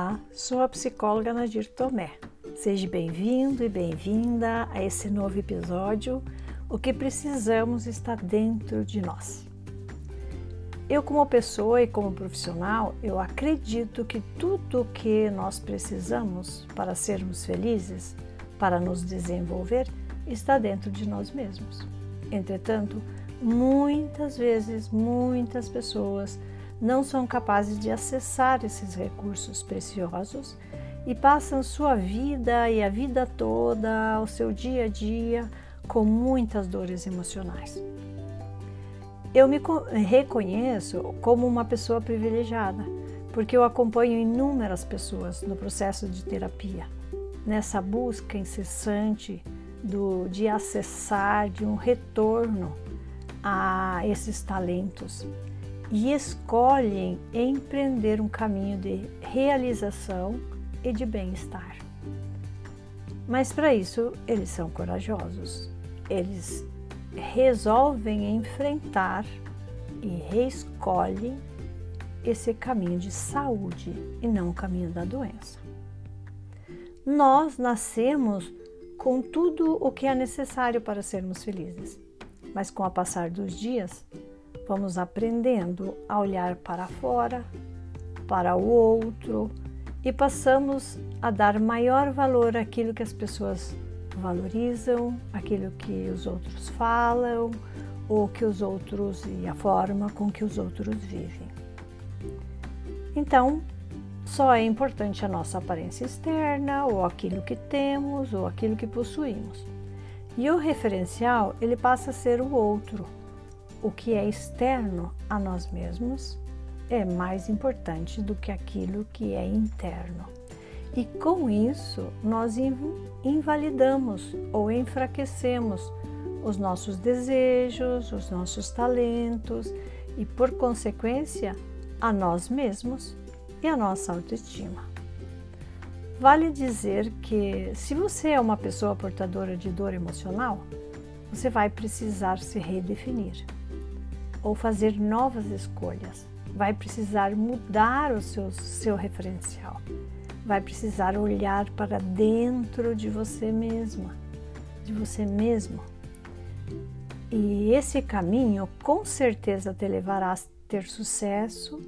Olá, sou a psicóloga Nadir Tomé. Seja bem-vindo e bem-vinda a esse novo episódio. O que precisamos está dentro de nós. Eu, como pessoa e como profissional, eu acredito que tudo o que nós precisamos para sermos felizes, para nos desenvolver, está dentro de nós mesmos. Entretanto, muitas vezes, muitas pessoas não são capazes de acessar esses recursos preciosos e passam sua vida e a vida toda, o seu dia a dia, com muitas dores emocionais. Eu me reconheço como uma pessoa privilegiada, porque eu acompanho inúmeras pessoas no processo de terapia, nessa busca incessante do, de acessar, de um retorno a esses talentos, e escolhem empreender um caminho de realização e de bem-estar. Mas para isso, eles são corajosos. Eles resolvem enfrentar e reescolhem esse caminho de saúde e não o caminho da doença. Nós nascemos com tudo o que é necessário para sermos felizes, mas com o passar dos dias, vamos aprendendo a olhar para fora, para o outro e passamos a dar maior valor àquilo que as pessoas valorizam, aquilo que os outros falam, ou que os outros e a forma com que os outros vivem. Então, só é importante a nossa aparência externa, ou aquilo que temos, ou aquilo que possuímos. E o referencial, ele passa a ser o outro, o que é externo a nós mesmos é mais importante do que aquilo que é interno. E com isso, nós invalidamos ou enfraquecemos os nossos desejos, os nossos talentos e, por consequência, a nós mesmos e a nossa autoestima. Vale dizer que, se você é uma pessoa portadora de dor emocional, você vai precisar se redefinir ou fazer novas escolhas. Vai precisar mudar o seu, seu referencial. Vai precisar olhar para dentro de você mesma, de você mesmo. E esse caminho com certeza te levará a ter sucesso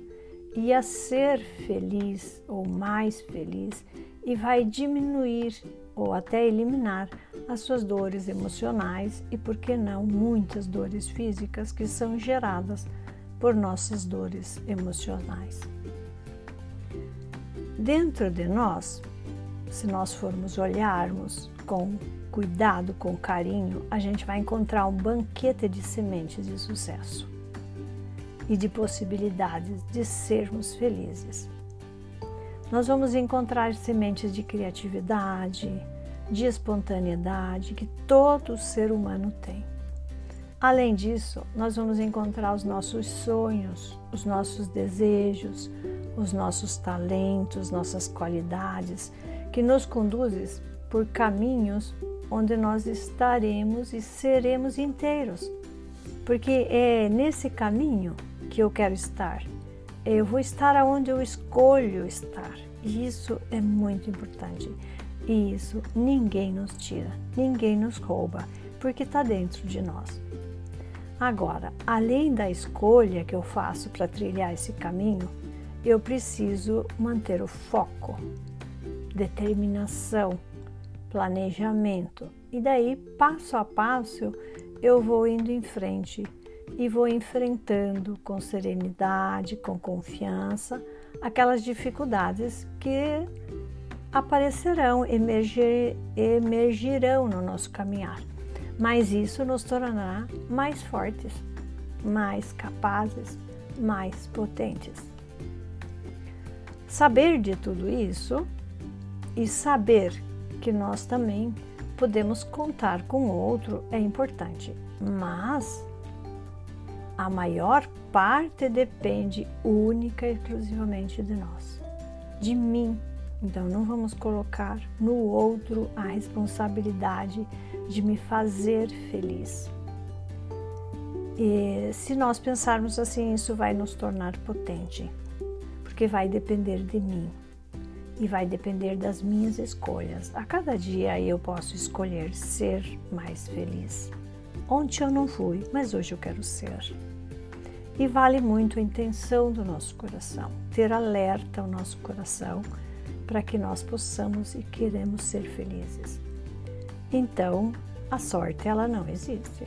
e a ser feliz ou mais feliz e vai diminuir ou até eliminar as suas dores emocionais e, por que não, muitas dores físicas que são geradas por nossas dores emocionais. Dentro de nós, se nós formos olharmos com cuidado, com carinho, a gente vai encontrar um banquete de sementes de sucesso e de possibilidades de sermos felizes. Nós vamos encontrar sementes de criatividade, de espontaneidade que todo ser humano tem. Além disso, nós vamos encontrar os nossos sonhos, os nossos desejos, os nossos talentos, nossas qualidades, que nos conduzem por caminhos onde nós estaremos e seremos inteiros. Porque é nesse caminho que eu quero estar. Eu vou estar aonde eu escolho estar. E isso é muito importante. E isso ninguém nos tira, ninguém nos rouba, porque está dentro de nós. Agora, além da escolha que eu faço para trilhar esse caminho, eu preciso manter o foco, determinação, planejamento. E daí, passo a passo, eu vou indo em frente e vou enfrentando com serenidade, com confiança, aquelas dificuldades que aparecerão, emergir, emergirão no nosso caminhar. Mas isso nos tornará mais fortes, mais capazes, mais potentes. Saber de tudo isso e saber que nós também podemos contar com outro é importante, mas a maior parte depende única e exclusivamente de nós, de mim. Então, não vamos colocar no outro a responsabilidade de me fazer feliz. E se nós pensarmos assim, isso vai nos tornar potente, porque vai depender de mim. e vai depender das minhas escolhas. A cada dia eu posso escolher ser mais feliz. Ontem eu não fui, mas hoje eu quero ser. E vale muito a intenção do nosso coração, ter alerta ao nosso coração para que nós possamos e queremos ser felizes. Então, a sorte ela não existe,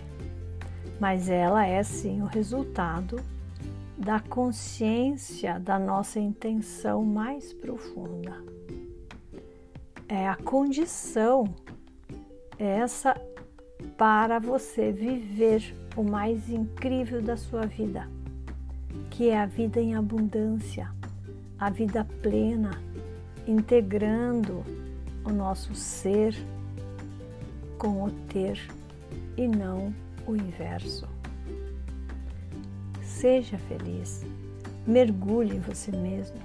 mas ela é sim o resultado da consciência da nossa intenção mais profunda. É a condição essa para você viver o mais incrível da sua vida, que é a vida em abundância, a vida plena, integrando o nosso ser com o ter e não o inverso. Seja feliz, mergulhe em você mesmo.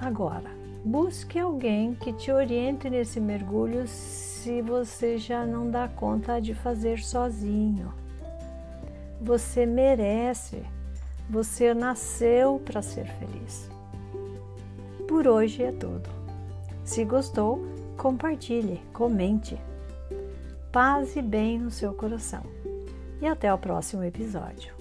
Agora, busque alguém que te oriente nesse mergulho se você já não dá conta de fazer sozinho. Você merece, você nasceu para ser feliz. Por hoje é tudo. Se gostou, compartilhe, comente. Paz e bem no seu coração. E até o próximo episódio.